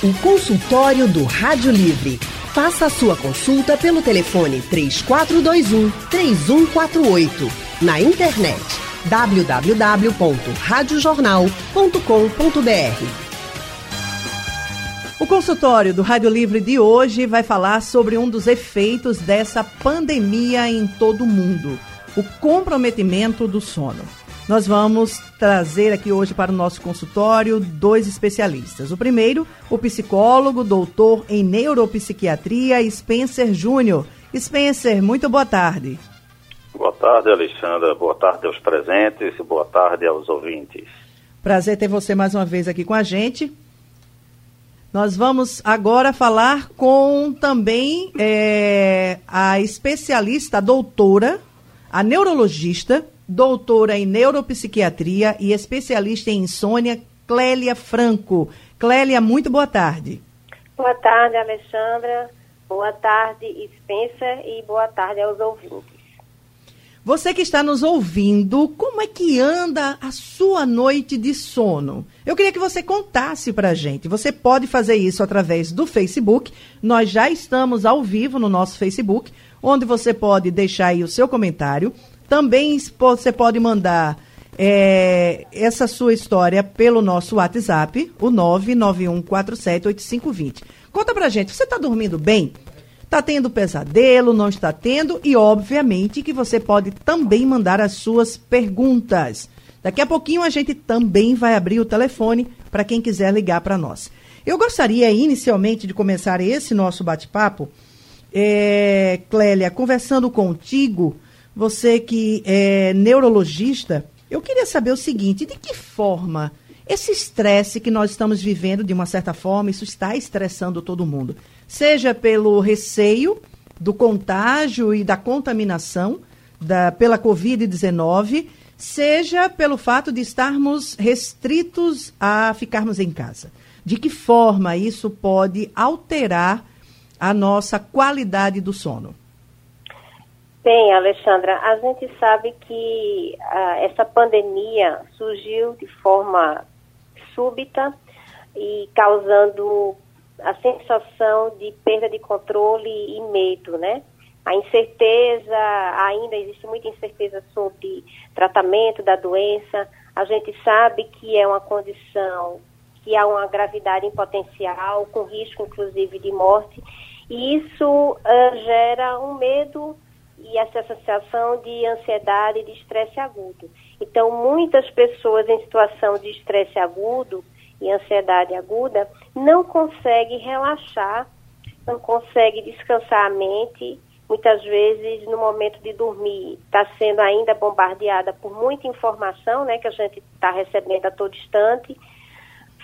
O consultório do Rádio Livre. Faça a sua consulta pelo telefone 3421 3148. Na internet www.radiojornal.com.br. O consultório do Rádio Livre de hoje vai falar sobre um dos efeitos dessa pandemia em todo o mundo: o comprometimento do sono. Nós vamos trazer aqui hoje para o nosso consultório dois especialistas. O primeiro, o psicólogo, doutor em neuropsiquiatria, Spencer Júnior. Spencer, muito boa tarde. Boa tarde, Alexandra. Boa tarde aos presentes e boa tarde aos ouvintes. Prazer ter você mais uma vez aqui com a gente. Nós vamos agora falar com também é, a especialista, a doutora, a neurologista, doutora em neuropsiquiatria e especialista em insônia, Clélia Franco. Clélia, muito boa tarde. Boa tarde, Alexandra. Boa tarde, Spencer, e boa tarde aos ouvintes. Você que está nos ouvindo, como é que anda a sua noite de sono? Eu queria que você contasse para a gente. Você pode fazer isso através do Facebook. Nós já estamos ao vivo no nosso Facebook, onde você pode deixar aí o seu comentário. Também você pode mandar é, essa sua história pelo nosso WhatsApp, o 991478520. Conta pra gente, você está dormindo bem? Está tendo pesadelo, não está tendo? E, obviamente, que você pode também mandar as suas perguntas. Daqui a pouquinho a gente também vai abrir o telefone para quem quiser ligar para nós. Eu gostaria, inicialmente, de começar esse nosso bate-papo, é, Clélia, conversando contigo você que é neurologista, eu queria saber o seguinte: de que forma esse estresse que nós estamos vivendo, de uma certa forma, isso está estressando todo mundo? Seja pelo receio do contágio e da contaminação da, pela Covid-19, seja pelo fato de estarmos restritos a ficarmos em casa. De que forma isso pode alterar a nossa qualidade do sono? Bem, Alexandra, a gente sabe que uh, essa pandemia surgiu de forma súbita e causando a sensação de perda de controle e medo, né? A incerteza, ainda existe muita incerteza sobre tratamento da doença. A gente sabe que é uma condição que há uma gravidade em potencial, com risco inclusive de morte, e isso uh, gera um medo e essa sensação de ansiedade e de estresse agudo. Então, muitas pessoas em situação de estresse agudo e ansiedade aguda não conseguem relaxar, não conseguem descansar a mente. Muitas vezes, no momento de dormir, está sendo ainda bombardeada por muita informação né, que a gente está recebendo a todo instante.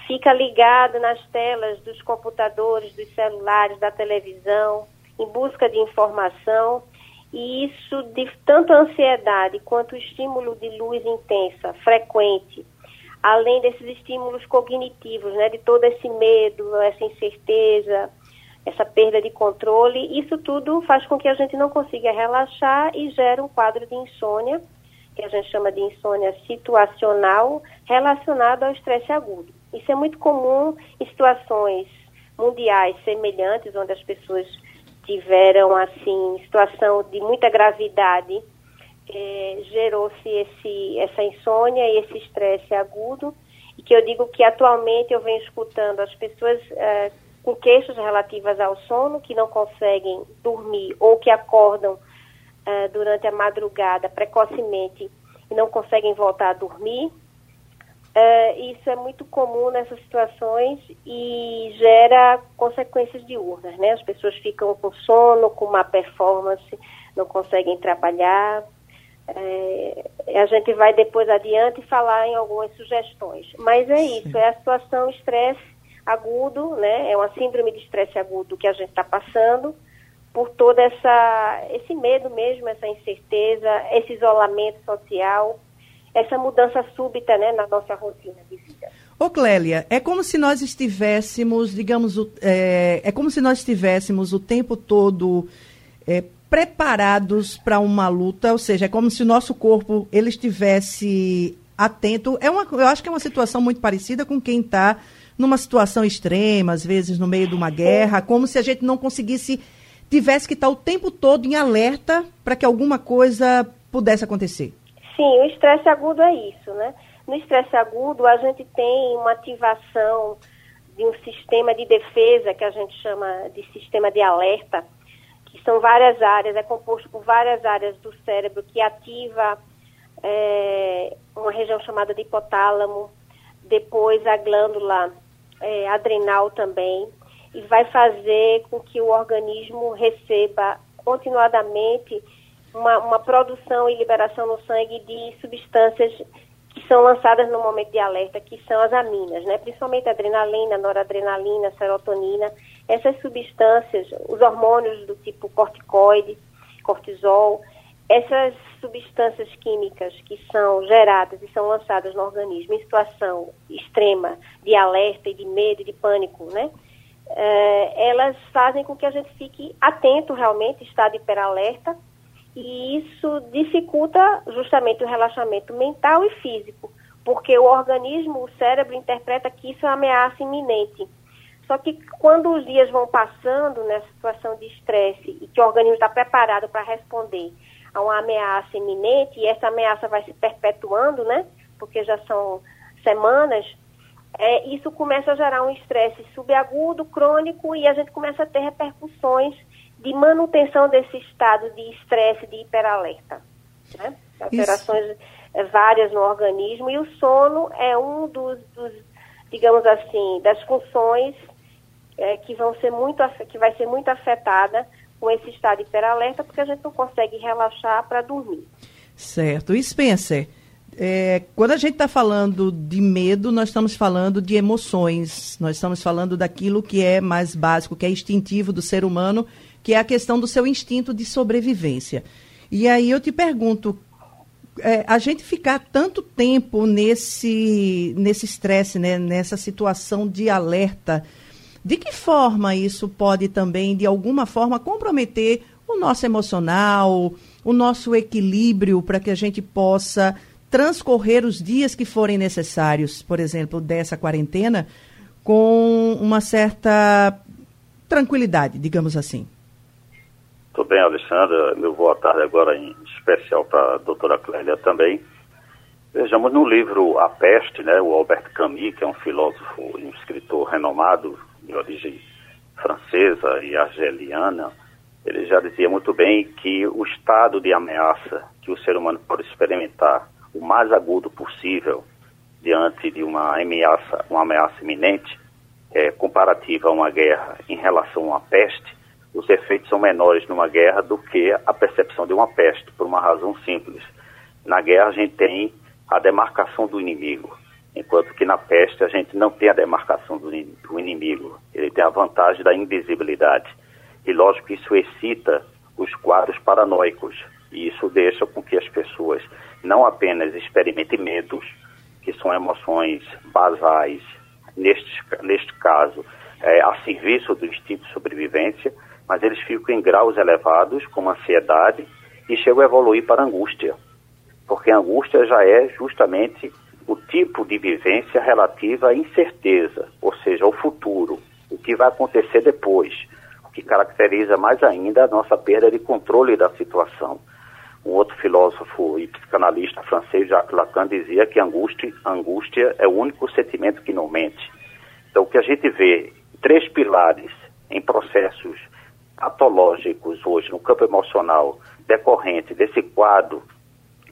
Fica ligado nas telas dos computadores, dos celulares, da televisão, em busca de informação e isso, de tanto a ansiedade quanto o estímulo de luz intensa, frequente, além desses estímulos cognitivos, né, de todo esse medo, essa incerteza, essa perda de controle, isso tudo faz com que a gente não consiga relaxar e gera um quadro de insônia, que a gente chama de insônia situacional, relacionado ao estresse agudo. Isso é muito comum em situações mundiais semelhantes, onde as pessoas tiveram assim situação de muita gravidade, é, gerou-se esse essa insônia e esse estresse agudo e que eu digo que atualmente eu venho escutando as pessoas é, com queixas relativas ao sono que não conseguem dormir ou que acordam é, durante a madrugada precocemente e não conseguem voltar a dormir Uh, isso é muito comum nessas situações e gera consequências diurnas, né? As pessoas ficam com sono, com má performance, não conseguem trabalhar. É, a gente vai depois adiante falar em algumas sugestões. Mas é isso, é a situação estresse agudo, né? É uma síndrome de estresse agudo que a gente está passando por todo essa, esse medo mesmo, essa incerteza, esse isolamento social essa mudança súbita né, na nossa rotina de vida. Ô Clélia, é como se nós estivéssemos, digamos, é, é como se nós estivéssemos o tempo todo é, preparados para uma luta, ou seja, é como se o nosso corpo ele estivesse atento. É uma, eu acho que é uma situação muito parecida com quem está numa situação extrema, às vezes no meio de uma guerra, como se a gente não conseguisse, tivesse que estar o tempo todo em alerta para que alguma coisa pudesse acontecer. Sim, o estresse agudo é isso, né? No estresse agudo, a gente tem uma ativação de um sistema de defesa que a gente chama de sistema de alerta, que são várias áreas, é composto por várias áreas do cérebro que ativa é, uma região chamada de hipotálamo, depois a glândula é, adrenal também, e vai fazer com que o organismo receba continuadamente uma, uma produção e liberação no sangue de substâncias que são lançadas no momento de alerta, que são as aminas, né? principalmente adrenalina, noradrenalina, serotonina. Essas substâncias, os hormônios do tipo corticoide, cortisol, essas substâncias químicas que são geradas e são lançadas no organismo em situação extrema de alerta e de medo e de pânico, né? É, elas fazem com que a gente fique atento realmente, estado hiperalerta, e isso dificulta justamente o relaxamento mental e físico, porque o organismo, o cérebro interpreta que isso é uma ameaça iminente. Só que quando os dias vão passando nessa situação de estresse e que o organismo está preparado para responder a uma ameaça iminente e essa ameaça vai se perpetuando, né? Porque já são semanas, é, isso começa a gerar um estresse subagudo, crônico e a gente começa a ter repercussões de manutenção desse estado de estresse, de hiperalerta. Né? Alterações isso. É, várias no organismo e o sono é um dos, dos digamos assim, das funções é, que vão ser muito que vai ser muito afetada com esse estado hiperalerta, porque a gente não consegue relaxar para dormir. Certo. E Spencer, é, quando a gente está falando de medo, nós estamos falando de emoções, nós estamos falando daquilo que é mais básico, que é instintivo do ser humano, que é a questão do seu instinto de sobrevivência. E aí eu te pergunto, é, a gente ficar tanto tempo nesse nesse estresse, né, nessa situação de alerta, de que forma isso pode também, de alguma forma, comprometer o nosso emocional, o nosso equilíbrio para que a gente possa transcorrer os dias que forem necessários, por exemplo, dessa quarentena, com uma certa tranquilidade, digamos assim? Tudo bem, Alexandra. Meu boa tarde agora em especial para a doutora Clélia também. Vejamos no livro A Peste, né, o Albert Camus, que é um filósofo e um escritor renomado, de origem francesa e argeliana, ele já dizia muito bem que o estado de ameaça que o ser humano pode experimentar, o mais agudo possível, diante de uma ameaça, uma ameaça iminente, é, comparativa a uma guerra em relação uma peste, os efeitos são menores numa guerra do que a percepção de uma peste, por uma razão simples. Na guerra a gente tem a demarcação do inimigo. Enquanto que na peste a gente não tem a demarcação do, do inimigo, ele tem a vantagem da invisibilidade. E lógico que isso excita os quadros paranoicos, e isso deixa com que as pessoas não apenas experimentem medos, que são emoções basais, neste, neste caso, é, a serviço do instinto de sobrevivência, mas eles ficam em graus elevados, como ansiedade, e chegam a evoluir para angústia. Porque a angústia já é justamente o tipo de vivência relativa à incerteza, ou seja, ao futuro, o que vai acontecer depois, o que caracteriza mais ainda a nossa perda de controle da situação. Um outro filósofo e psicanalista francês, Jacques Lacan, dizia que angústia, angústia é o único sentimento que não mente. Então, o que a gente vê, três pilares em processos patológicos hoje no campo emocional decorrente desse quadro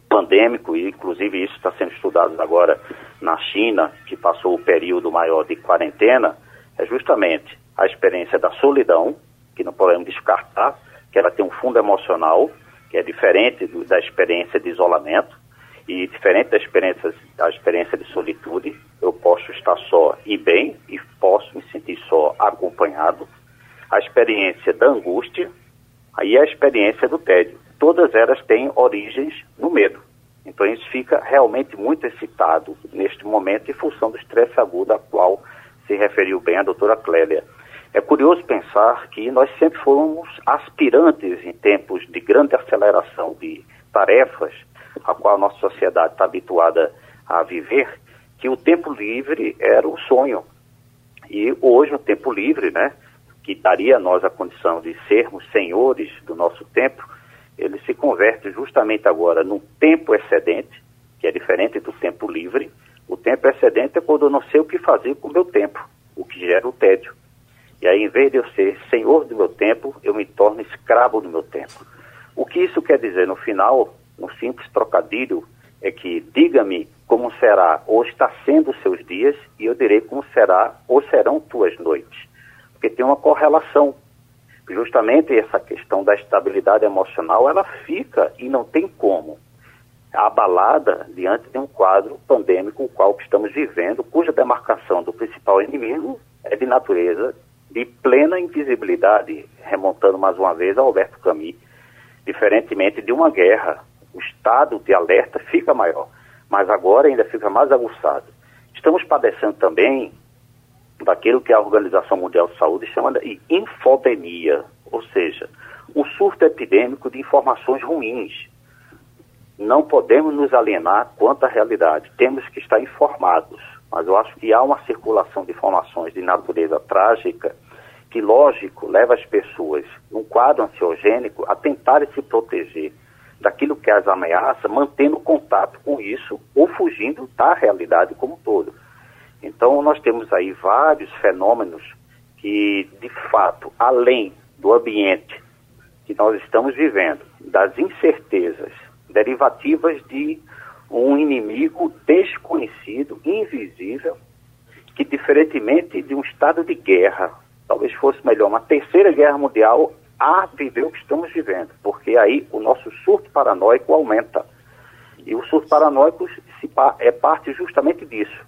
pandêmico, e inclusive isso está sendo estudado agora na China, que passou o período maior de quarentena, é justamente a experiência da solidão, que não podemos descartar, que ela tem um fundo emocional, que é diferente do, da experiência de isolamento, e diferente da experiência, da experiência de solitude, eu posso estar só e bem, e posso me sentir só acompanhado. A experiência da angústia, aí a experiência do tédio todas elas têm origens no medo. Então isso fica realmente muito excitado neste momento em função do estresse agudo a qual se referiu bem a doutora Clélia. É curioso pensar que nós sempre fomos aspirantes em tempos de grande aceleração de tarefas, a qual a nossa sociedade está habituada a viver, que o tempo livre era o sonho. E hoje, no tempo livre, né, que daria a nós a condição de sermos senhores do nosso tempo, ele se converte justamente agora num tempo excedente, que é diferente do tempo livre. O tempo excedente é quando eu não sei o que fazer com o meu tempo, o que gera o tédio. E aí, em vez de eu ser senhor do meu tempo, eu me torno escravo do meu tempo. O que isso quer dizer? No final, um simples trocadilho é que diga-me como será ou está sendo os seus dias e eu direi como será ou serão tuas noites. Porque tem uma correlação. Justamente essa questão da estabilidade emocional, ela fica e não tem como abalada diante de um quadro pandêmico o qual estamos vivendo, cuja demarcação do principal inimigo é de natureza de plena invisibilidade, remontando mais uma vez a Alberto Camus, diferentemente de uma guerra, o estado de alerta fica maior, mas agora ainda fica mais aguçado. Estamos padecendo também daquilo que a Organização Mundial de Saúde chama de infodemia, ou seja, um surto epidêmico de informações ruins. Não podemos nos alienar quanto à realidade, temos que estar informados mas eu acho que há uma circulação de informações de natureza trágica que, lógico, leva as pessoas, num quadro ansiogênico, a tentarem se proteger daquilo que as ameaça, mantendo contato com isso ou fugindo da realidade como um todo. Então, nós temos aí vários fenômenos que, de fato, além do ambiente que nós estamos vivendo, das incertezas derivativas de um inimigo desconhecido, invisível, que diferentemente de um estado de guerra, talvez fosse melhor uma terceira guerra mundial, a viver o que estamos vivendo, porque aí o nosso surto paranoico aumenta. E o surto paranoico se, é parte justamente disso.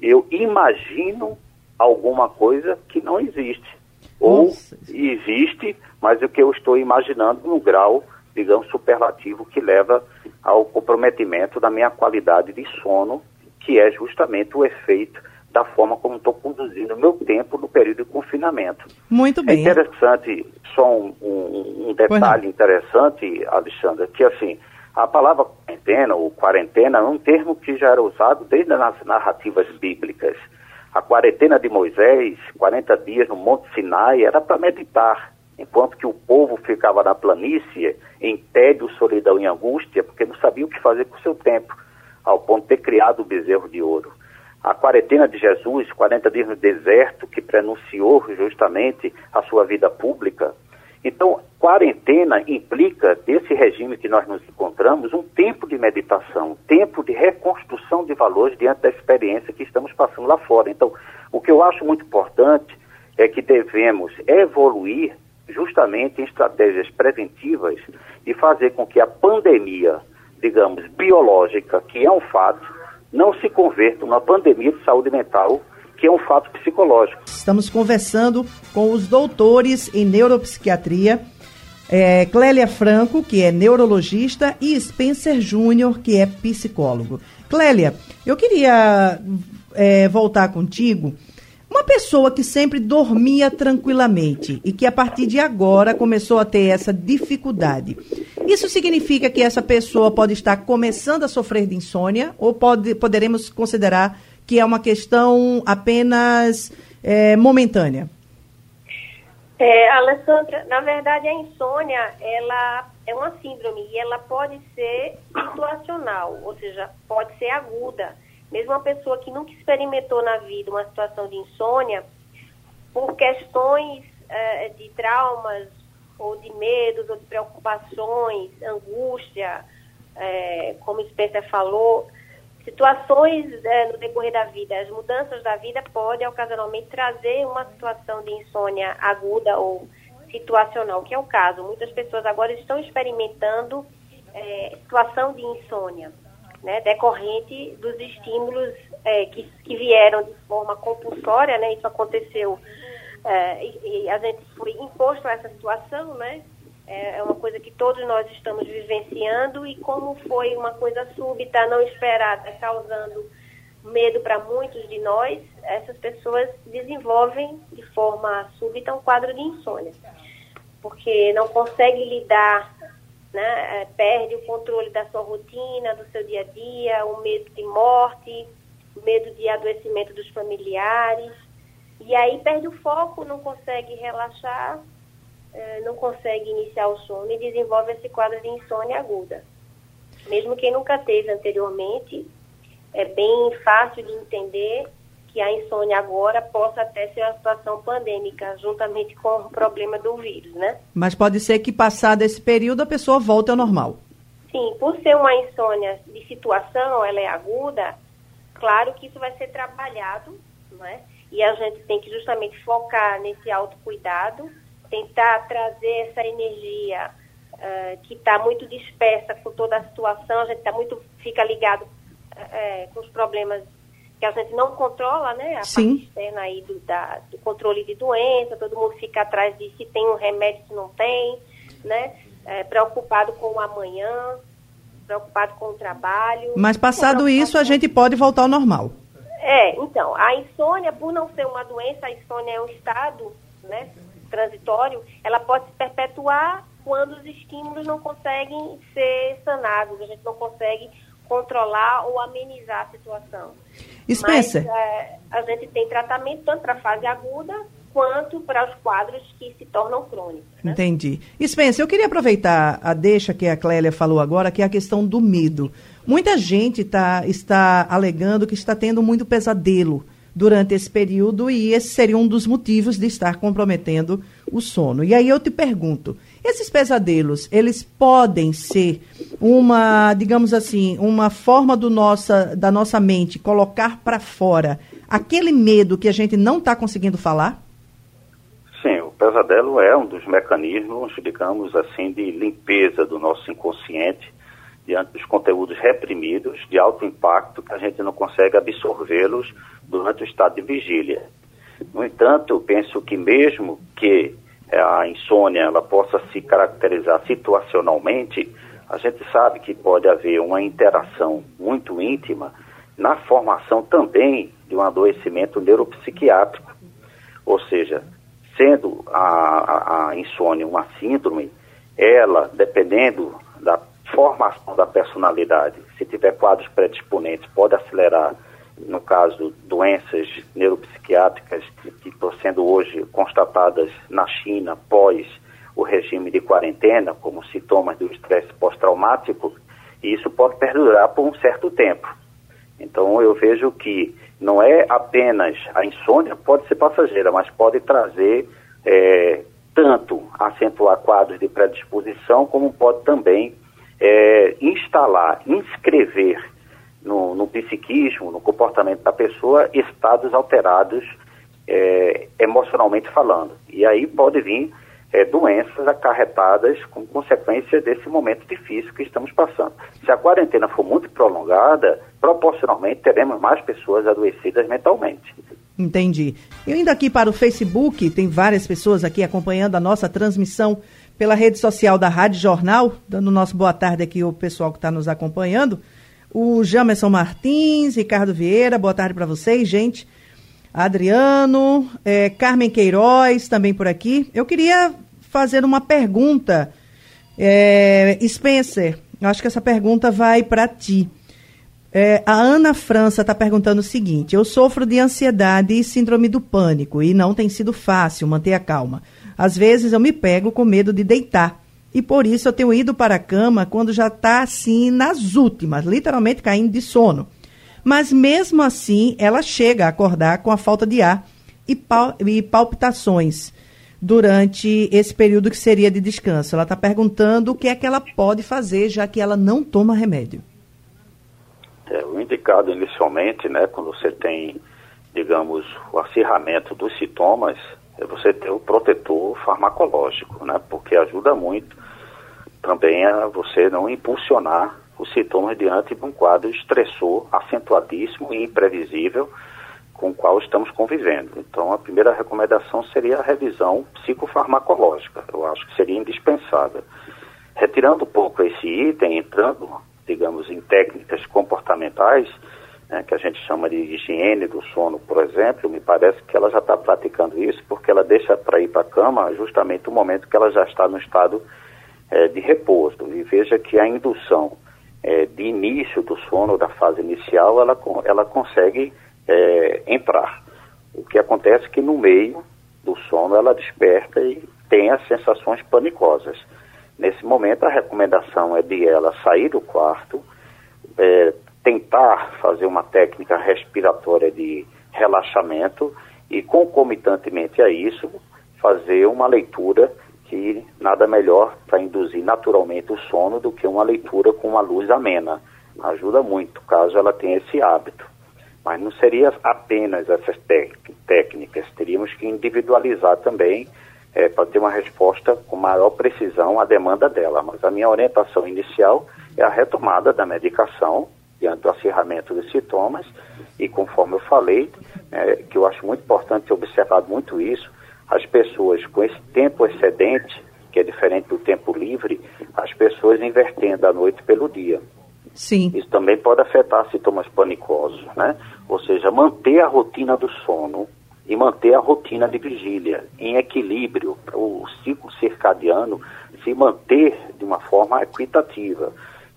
Eu imagino alguma coisa que não existe. Ou Nossa. existe, mas o que eu estou imaginando no grau, digamos, superlativo que leva ao comprometimento da minha qualidade de sono, que é justamente o efeito da forma como estou conduzindo o meu tempo no período de confinamento. Muito bem. É interessante, só um, um, um detalhe interessante, Alexandra, que assim, a palavra quarentena ou quarentena é um termo que já era usado desde as narrativas bíblicas. A quarentena de Moisés, 40 dias no Monte Sinai, era para meditar enquanto que o povo ficava na planície em tédio, solidão e angústia, porque não sabia o que fazer com o seu tempo, ao ponto de ter criado o bezerro de ouro. A quarentena de Jesus, 40 dias no deserto, que prenunciou justamente a sua vida pública. Então, quarentena implica, desse regime que nós nos encontramos, um tempo de meditação, um tempo de reconstrução de valores diante da experiência que estamos passando lá fora. Então, o que eu acho muito importante é que devemos evoluir justamente em estratégias preventivas e fazer com que a pandemia, digamos, biológica, que é um fato, não se converta numa pandemia de saúde mental, que é um fato psicológico. Estamos conversando com os doutores em neuropsiquiatria, é, Clélia Franco, que é neurologista, e Spencer Júnior, que é psicólogo. Clélia, eu queria é, voltar contigo uma pessoa que sempre dormia tranquilamente e que a partir de agora começou a ter essa dificuldade. Isso significa que essa pessoa pode estar começando a sofrer de insônia ou pode, poderemos considerar que é uma questão apenas é, momentânea? É, Alessandra, na verdade a insônia ela é uma síndrome e ela pode ser situacional, ou seja, pode ser aguda. Mesmo uma pessoa que nunca experimentou na vida uma situação de insônia, por questões eh, de traumas, ou de medos, ou de preocupações, angústia, eh, como Spencer falou, situações eh, no decorrer da vida, as mudanças da vida podem ocasionalmente trazer uma situação de insônia aguda ou situacional, que é o caso. Muitas pessoas agora estão experimentando situação de insônia né, decorrente dos estímulos é, que, que vieram de forma compulsória, né, isso aconteceu é, e, e, a gente foi imposto a essa situação, né, é, é uma coisa que todos nós estamos vivenciando e como foi uma coisa súbita, não esperada, causando medo para muitos de nós, essas pessoas desenvolvem de forma súbita um quadro de insônia, porque não conseguem lidar né? É, perde o controle da sua rotina, do seu dia a dia, o medo de morte, o medo de adoecimento dos familiares. E aí perde o foco, não consegue relaxar, é, não consegue iniciar o sono e desenvolve esse quadro de insônia aguda. Mesmo quem nunca teve anteriormente, é bem fácil de entender que a insônia agora possa até ser uma situação pandêmica, juntamente com o problema do vírus, né? Mas pode ser que passado esse período a pessoa volte ao normal. Sim, por ser uma insônia de situação, ela é aguda, claro que isso vai ser trabalhado, não é? E a gente tem que justamente focar nesse autocuidado, tentar trazer essa energia uh, que está muito dispersa com toda a situação, a gente tá muito, fica ligado uh, com os problemas que a gente não controla, né? A Sim. parte externa aí do, da, do controle de doença, todo mundo fica atrás de se tem um remédio, se não tem, né? É, preocupado com o amanhã, preocupado com o trabalho. Mas passado isso, a gente pode voltar ao normal. É, então, a insônia, por não ser uma doença, a insônia é um estado, né, transitório, ela pode se perpetuar quando os estímulos não conseguem ser sanados, a gente não consegue controlar ou amenizar a situação. Spencer. Mas é, a gente tem tratamento tanto para a fase aguda quanto para os quadros que se tornam crônicos. Né? Entendi. Spencer, eu queria aproveitar a deixa que a Clélia falou agora, que é a questão do medo. Muita gente tá, está alegando que está tendo muito pesadelo durante esse período e esse seria um dos motivos de estar comprometendo o sono. E aí eu te pergunto, esses pesadelos, eles podem ser uma, digamos assim, uma forma do nossa, da nossa mente colocar para fora aquele medo que a gente não está conseguindo falar? Sim, o pesadelo é um dos mecanismos, digamos assim, de limpeza do nosso inconsciente diante dos conteúdos reprimidos de alto impacto que a gente não consegue absorvê-los durante o estado de vigília. No entanto, penso que mesmo que a insônia ela possa se caracterizar situacionalmente, a gente sabe que pode haver uma interação muito íntima na formação também de um adoecimento neuropsiquiátrico. Ou seja, sendo a, a, a insônia uma síndrome, ela, dependendo da formação da personalidade, se tiver quadros predisponentes, pode acelerar, no caso, doenças neuropsiquiátricas que estão sendo hoje constatadas na China pós o regime de quarentena, como sintomas do estresse pós-traumático, e isso pode perdurar por um certo tempo. Então eu vejo que não é apenas a insônia, pode ser passageira, mas pode trazer é, tanto acentuar quadros de predisposição, como pode também é, instalar, inscrever no, no, psiquismo, no comportamento da pessoa, estados alterados é, emocionalmente falando. E aí pode vir é, doenças acarretadas com consequência desse momento difícil que estamos passando. Se a quarentena for muito prolongada, proporcionalmente teremos mais pessoas adoecidas mentalmente. Entendi. Eu indo aqui para o Facebook, tem várias pessoas aqui acompanhando a nossa transmissão pela rede social da Rádio Jornal, dando nosso boa tarde aqui ao pessoal que está nos acompanhando. O Jamerson Martins, Ricardo Vieira, boa tarde para vocês, gente. Adriano, é, Carmen Queiroz, também por aqui. Eu queria fazer uma pergunta. É, Spencer, acho que essa pergunta vai para ti. É, a Ana França está perguntando o seguinte: Eu sofro de ansiedade e síndrome do pânico e não tem sido fácil manter a calma. Às vezes eu me pego com medo de deitar e por isso eu tenho ido para a cama quando já está assim nas últimas, literalmente caindo de sono. Mas mesmo assim, ela chega a acordar com a falta de ar e, pal e palpitações durante esse período que seria de descanso. Ela está perguntando o que é que ela pode fazer, já que ela não toma remédio. É, o indicado inicialmente, né, quando você tem, digamos, o acirramento dos sintomas, é você ter o protetor farmacológico, né, porque ajuda muito também a você não impulsionar os sintomas diante de um quadro estressor acentuadíssimo e imprevisível com o qual estamos convivendo. Então, a primeira recomendação seria a revisão psicofarmacológica. Eu acho que seria indispensável. Retirando um pouco esse item, entrando, digamos, em técnicas comportamentais, né, que a gente chama de higiene do sono, por exemplo, me parece que ela já está praticando isso, porque ela deixa para ir para a cama justamente o momento que ela já está no estado é, de repouso. E veja que a indução é, de início do sono, da fase inicial, ela, ela consegue é, entrar. O que acontece é que no meio do sono ela desperta e tem as sensações panicosas. Nesse momento, a recomendação é de ela sair do quarto, é, tentar fazer uma técnica respiratória de relaxamento e, concomitantemente a isso, fazer uma leitura que nada melhor para induzir naturalmente o sono do que uma leitura com uma luz amena. Ajuda muito, caso ela tenha esse hábito. Mas não seria apenas essas técnicas, teríamos que individualizar também é, para ter uma resposta com maior precisão à demanda dela. Mas a minha orientação inicial é a retomada da medicação diante do acirramento dos sintomas e conforme eu falei, é, que eu acho muito importante ter observado muito isso, as pessoas com esse tempo excedente, que é diferente do tempo livre, as pessoas invertendo a noite pelo dia. Sim. Isso também pode afetar sintomas panicosos, né? Ou seja, manter a rotina do sono e manter a rotina de vigília em equilíbrio, o ciclo circadiano se manter de uma forma equitativa.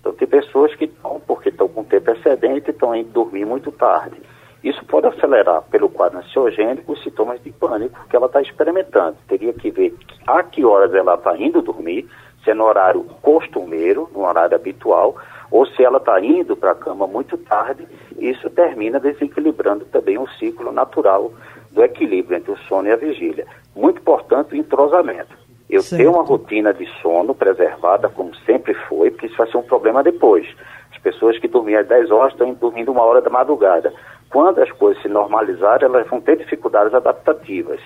Então, tem pessoas que estão, porque estão com tempo excedente, estão indo dormir muito tarde. Isso pode acelerar, pelo quadro ansiogênico, os sintomas de pânico que ela está experimentando. Teria que ver a que horas ela está indo dormir, se é no horário costumeiro, no horário habitual, ou se ela está indo para a cama muito tarde, isso termina desequilibrando também o ciclo natural do equilíbrio entre o sono e a vigília. Muito importante o entrosamento. Eu certo. tenho uma rotina de sono preservada, como sempre foi, porque isso vai ser um problema depois. As pessoas que dormiam às 10 horas estão dormindo uma hora da madrugada. Quando as coisas se normalizarem, elas vão ter dificuldades adaptativas.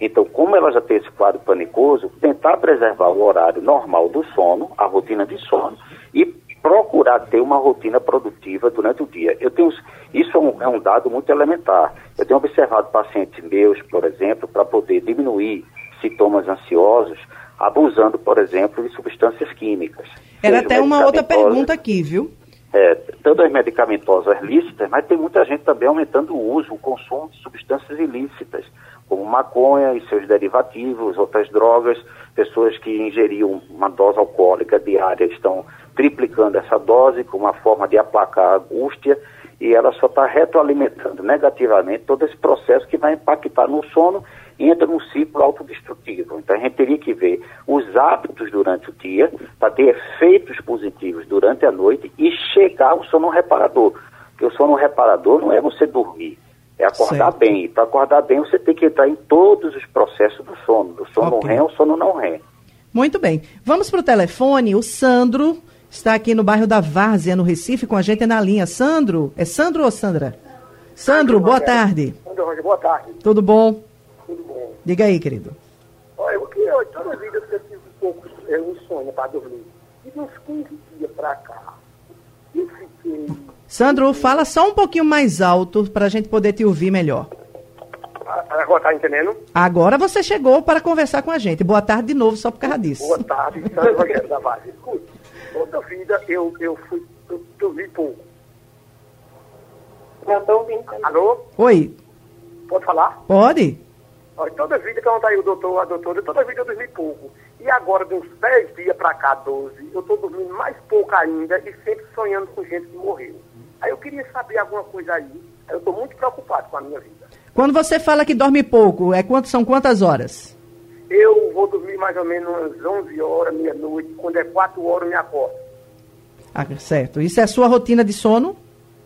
Então, como ela já tem esse quadro panicoso, tentar preservar o horário normal do sono, a rotina de sono, e procurar ter uma rotina produtiva durante o dia. Eu tenho, isso é um, é um dado muito elementar. Eu tenho observado pacientes meus, por exemplo, para poder diminuir sintomas ansiosos, abusando, por exemplo, de substâncias químicas. Era até uma outra pergunta aqui, viu? É, tanto as medicamentosas lícitas, mas tem muita gente também aumentando o uso, o consumo de substâncias ilícitas, como maconha e seus derivativos, outras drogas, pessoas que ingeriam uma dose alcoólica diária estão triplicando essa dose como uma forma de aplacar a angústia e ela só está retroalimentando negativamente todo esse processo que vai impactar no sono entra num ciclo autodestrutivo. Então a gente teria que ver os hábitos durante o dia para ter efeitos positivos durante a noite e chegar ao sono reparador. Porque o sono reparador não é você dormir, é acordar certo. bem. E para acordar bem você tem que entrar em todos os processos do sono, do sono okay. REM ao sono não REM. Muito bem. Vamos para o telefone. O Sandro está aqui no bairro da Várzea, no Recife, com a gente na linha. Sandro, é Sandro ou Sandra? Sandro, boa tarde. Sandro, boa tarde. Tudo bom? Diga aí, querido. Olha, eu queria, toda vida eu tive um pouco é, um sonho para dormir. E de uns 15 dias para cá, eu fiquei... Sandro, fala só um pouquinho mais alto para a gente poder te ouvir melhor. Agora tá entendendo? Agora você chegou para conversar com a gente. Boa tarde de novo, só por causa disso. Boa tarde, Sandro Rogério da Vaz. Escute, toda vida eu, eu fui, eu dormi pouco. Eu estou ouvindo. Alô? Oi. Pode falar? Pode. Olha, toda vida que eu aí o doutor, a doutora, toda vida eu dormi pouco. E agora, de uns 10 dias para cá, 12, eu estou dormindo mais pouco ainda e sempre sonhando com gente que morreu. Aí eu queria saber alguma coisa aí. Aí eu estou muito preocupado com a minha vida. Quando você fala que dorme pouco, é quanto, são quantas horas? Eu vou dormir mais ou menos umas 11 horas, meia-noite. Quando é 4 horas, eu me acordo. Ah, certo. Isso é a sua rotina de sono?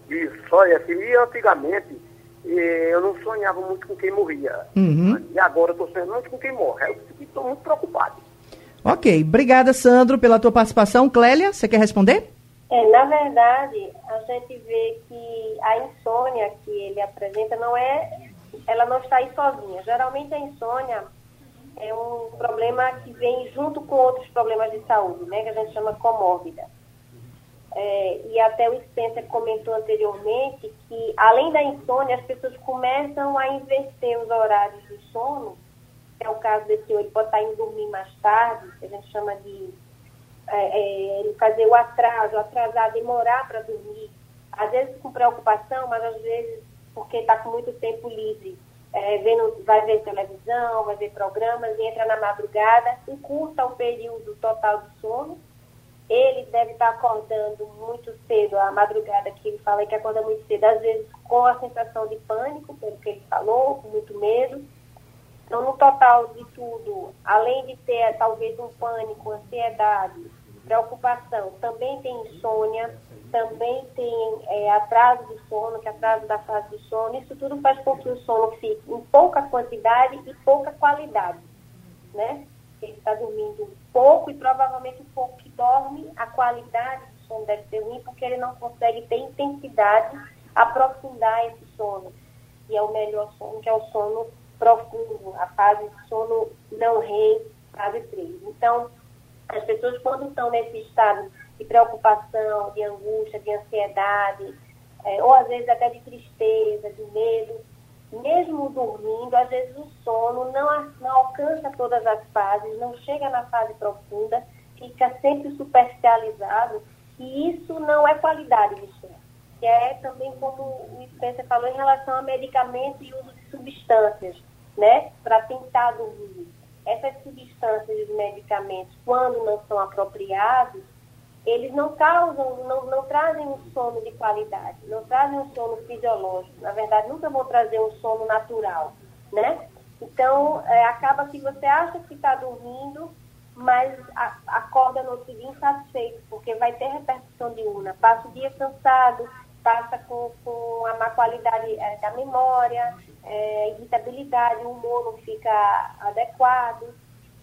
Isso, é assim. E antigamente, eu não sonhava muito com quem morria. Uhum. E agora eu estou sonhando muito com quem morre. Eu estou muito preocupado. Ok. Obrigada, Sandro, pela tua participação. Clélia, você quer responder? É, na verdade, a gente vê que a insônia que ele apresenta não é, ela não está aí sozinha. Geralmente a insônia é um problema que vem junto com outros problemas de saúde, né, que a gente chama comórbida. É, e até o Spencer comentou anteriormente que, além da insônia, as pessoas começam a inverter os horários do sono. É o caso desse senhor, ele pode estar indo dormir mais tarde, que a gente chama de é, é, fazer o atraso, atrasar, demorar para dormir. Às vezes com preocupação, mas às vezes porque está com muito tempo livre é, vendo, vai ver televisão, vai ver programas, entra na madrugada, encurta o período total do sono ele deve estar acordando muito cedo, a madrugada que ele fala que acorda muito cedo, às vezes com a sensação de pânico, pelo que ele falou, com muito medo. Então, no total de tudo, além de ter talvez um pânico, ansiedade, preocupação, também tem insônia, também tem é, atraso de sono, que é atraso da fase de sono. Isso tudo faz com que o sono fique em pouca quantidade e pouca qualidade, né? Ele está dormindo pouco e provavelmente pouco dorme, a qualidade do sono deve ser ruim porque ele não consegue ter intensidade, aprofundar esse sono. E é o melhor sono, que é o sono profundo, a fase de sono não REM, fase 3. Então, as pessoas quando estão nesse estado de preocupação, de angústia, de ansiedade, é, ou às vezes até de tristeza, de medo, mesmo dormindo, às vezes o sono não, não alcança todas as fases, não chega na fase profunda, fica sempre superficializado, e isso não é qualidade de sono. Que é também como o Spencer falou em relação a medicamentos e uso de substâncias, né, para tentar dormir. Essas substâncias e medicamentos, quando não são apropriados, eles não causam, não, não trazem um sono de qualidade, não trazem um sono fisiológico. Na verdade, nunca vão trazer um sono natural, né? Então, é, acaba que você acha que está dormindo, mas acorda no outro dia insatisfeito, porque vai ter repercussão diurna. Passa o dia cansado, passa com, com a má qualidade é, da memória, é, irritabilidade, o humor não fica adequado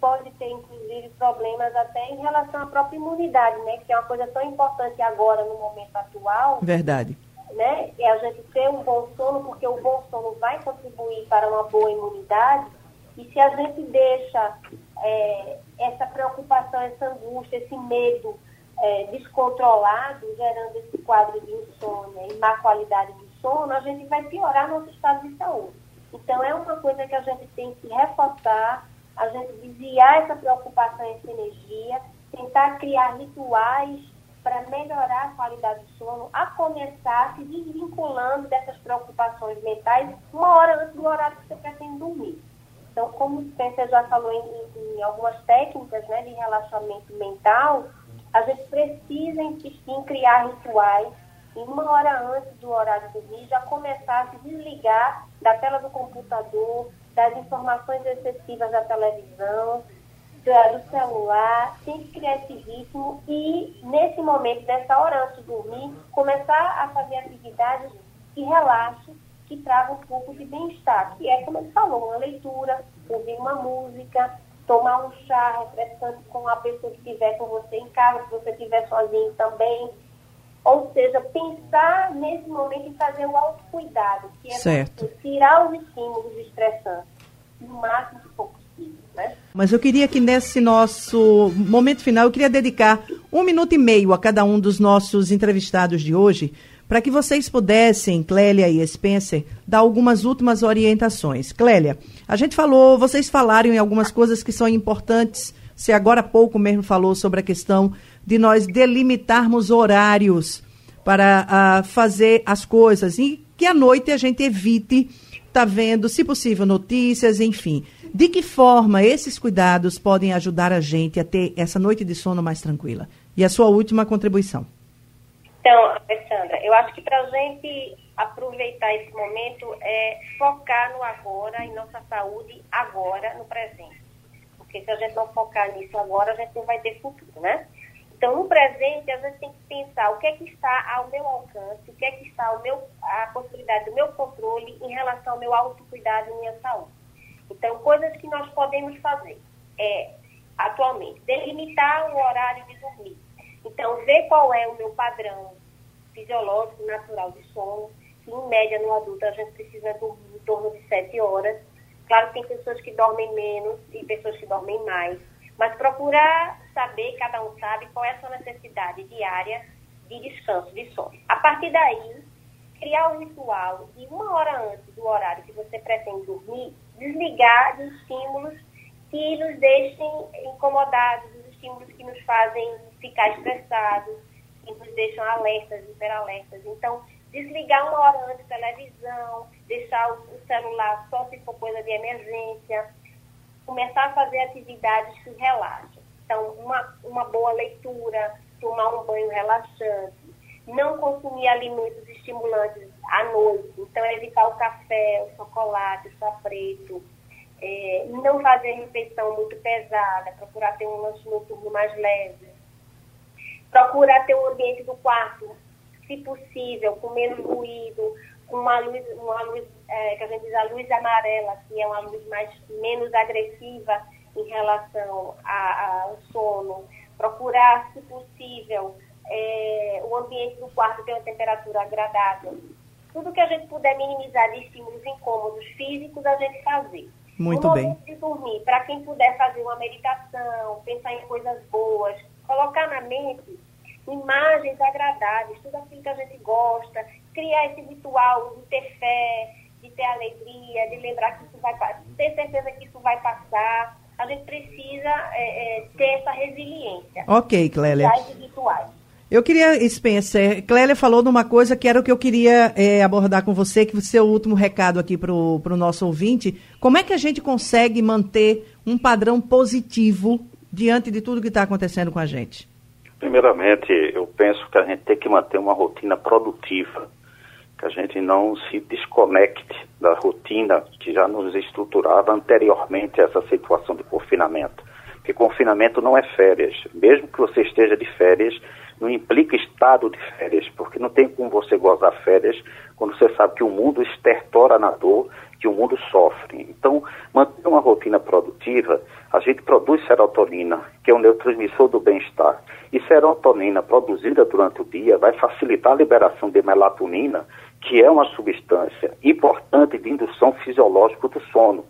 pode ter, inclusive, problemas até em relação à própria imunidade, né? Que é uma coisa tão importante agora, no momento atual. Verdade. Né? É a gente ter um bom sono, porque o bom sono vai contribuir para uma boa imunidade. E se a gente deixa é, essa preocupação, essa angústia, esse medo é, descontrolado, gerando esse quadro de insônia e má qualidade de sono, a gente vai piorar nosso estado de saúde. Então, é uma coisa que a gente tem que reforçar a gente desviar essa preocupação, essa energia, tentar criar rituais para melhorar a qualidade do sono, a começar se desvinculando dessas preocupações mentais uma hora antes do horário que você pretende dormir. Então, como o Spencer já falou em, em algumas técnicas né, de relaxamento mental, a gente precisa insistir em criar rituais e uma hora antes do horário de dormir já começar a se desligar da tela do computador, das informações excessivas da televisão, do celular, tem que criar esse ritmo e, nesse momento, dessa hora antes de dormir, começar a fazer atividades que relaxem, que tragam um pouco de bem-estar, que é, como ele falou, uma leitura, ouvir uma música, tomar um chá refrescante com a pessoa que estiver com você em casa, se você estiver sozinho também, ou seja, pensar nesse momento em fazer o autocuidado, que é certo. tirar os estímulos estressantes no máximo que for possível. Né? Mas eu queria que nesse nosso momento final, eu queria dedicar um minuto e meio a cada um dos nossos entrevistados de hoje, para que vocês pudessem, Clélia e Spencer, dar algumas últimas orientações. Clélia, a gente falou, vocês falaram em algumas coisas que são importantes. Você agora há pouco mesmo falou sobre a questão de nós delimitarmos horários para uh, fazer as coisas e que à noite a gente evite tá vendo, se possível, notícias, enfim. De que forma esses cuidados podem ajudar a gente a ter essa noite de sono mais tranquila? E a sua última contribuição. Então, Alessandra, eu acho que para a gente aproveitar esse momento é focar no agora, em nossa saúde agora, no presente. Porque se a gente não focar nisso agora, a gente não vai ter futuro, né? Então, no presente, a gente tem que pensar o que é que está ao meu alcance, o que é que está ao meu, a possibilidade do meu controle em relação ao meu autocuidado e minha saúde. Então, coisas que nós podemos fazer é, atualmente, delimitar o horário de dormir. Então, ver qual é o meu padrão fisiológico, natural de sono. Que, em média, no adulto, a gente precisa dormir em torno de 7 horas. Claro que tem pessoas que dormem menos e pessoas que dormem mais mas procurar saber, cada um sabe, qual é a sua necessidade diária de descanso, de sono. A partir daí, criar um ritual de uma hora antes do horário que você pretende dormir, desligar dos estímulos que nos deixem incomodados, dos estímulos que nos fazem ficar estressados, que nos deixam alertas, hiperalertas. Então, desligar uma hora antes a televisão, deixar o celular só se for coisa de emergência, começar a fazer atividades que relaxam. Então, uma, uma boa leitura, tomar um banho relaxante, não consumir alimentos estimulantes à noite, então evitar o café, o chocolate, o chá preto, é, não fazer refeição muito pesada, procurar ter um lanche noturno mais leve, procurar ter um ambiente do quarto, se possível, com menos ruído, com uma luz, uma luz é, que a gente diz a luz amarela, que é uma luz mais menos agressiva em relação a, ao sono, procurar, se possível, é, o ambiente do quarto ter uma temperatura agradável. Tudo que a gente puder minimizar de estímulos incômodos físicos, a gente fazer. Muito no bem. de dormir, para quem puder fazer uma meditação, pensar em coisas boas, colocar na mente imagens agradáveis, tudo aquilo que a gente gosta, criar esse ritual de ter fé, de ter alegria, de lembrar que isso vai ter certeza que isso vai passar. A gente precisa é, é, ter essa resiliência. Ok, Clélia. Rituais. Eu queria, Spencer, Clélia falou de uma coisa que era o que eu queria é, abordar com você, que seu último recado aqui para o nosso ouvinte. Como é que a gente consegue manter um padrão positivo diante de tudo que está acontecendo com a gente? Primeiramente, eu penso que a gente tem que manter uma rotina produtiva, que a gente não se desconecte da rotina que já nos estruturava anteriormente a essa situação de confinamento. Porque confinamento não é férias. Mesmo que você esteja de férias, não implica estado de férias, porque não tem como você gozar férias quando você sabe que o mundo estertora na dor, que o mundo sofre. Então, manter uma rotina produtiva, a gente produz serotonina, que é um neurotransmissor do bem-estar. E serotonina produzida durante o dia vai facilitar a liberação de melatonina, que é uma substância importante de indução fisiológica do sono.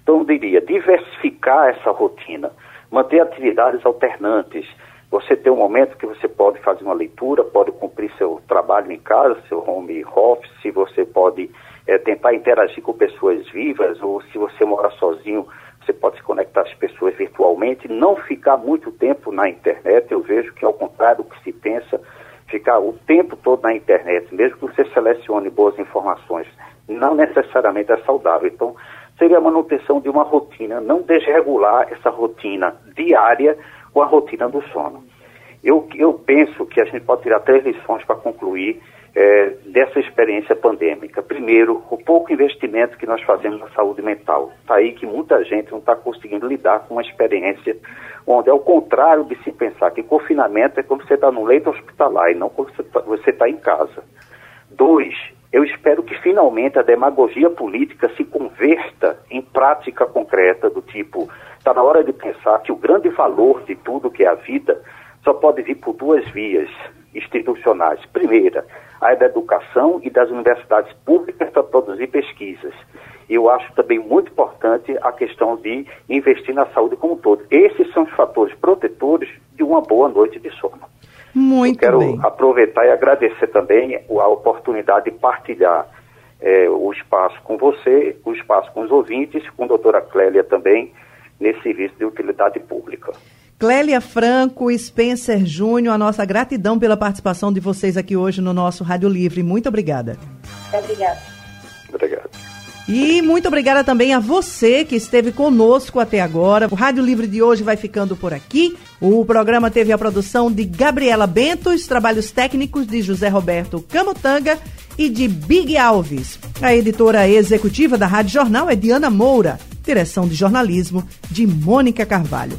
Então, eu diria, diversificar essa rotina, manter atividades alternantes, você tem um momento que você pode fazer uma leitura, pode cumprir seu trabalho em casa, seu home office, você pode é, tentar interagir com pessoas vivas, ou se você mora sozinho, você pode se conectar às pessoas virtualmente, não ficar muito tempo na internet. Eu vejo que, ao contrário do que se pensa, ficar o tempo todo na internet, mesmo que você selecione boas informações, não necessariamente é saudável. Então, seria a manutenção de uma rotina, não desregular essa rotina diária com a rotina do sono. Eu, eu penso que a gente pode tirar três lições para concluir é, dessa experiência pandêmica. Primeiro, o pouco investimento que nós fazemos na saúde mental. Está aí que muita gente não está conseguindo lidar com uma experiência onde, ao contrário de se pensar que confinamento é quando você está no leito hospitalar e não quando você está tá em casa. Dois, eu espero que finalmente a demagogia política se converta em prática concreta do tipo Está na hora de pensar que o grande valor de tudo que é a vida só pode vir por duas vias institucionais. Primeira, a da educação e das universidades públicas para produzir pesquisas. E eu acho também muito importante a questão de investir na saúde como um todo. Esses são os fatores protetores de uma boa noite de sono. Muito eu quero bem. aproveitar e agradecer também a oportunidade de partilhar é, o espaço com você, o espaço com os ouvintes, com a doutora Clélia também, nesse serviço de utilidade pública. Clélia Franco, Spencer Júnior, a nossa gratidão pela participação de vocês aqui hoje no nosso Rádio Livre. Muito obrigada. Obrigada. Obrigado. E muito obrigada também a você que esteve conosco até agora. O Rádio Livre de hoje vai ficando por aqui. O programa teve a produção de Gabriela Bentos, trabalhos técnicos de José Roberto Camutanga e de Big Alves. A editora executiva da Rádio Jornal é Diana Moura. Direção de jornalismo de Mônica Carvalho.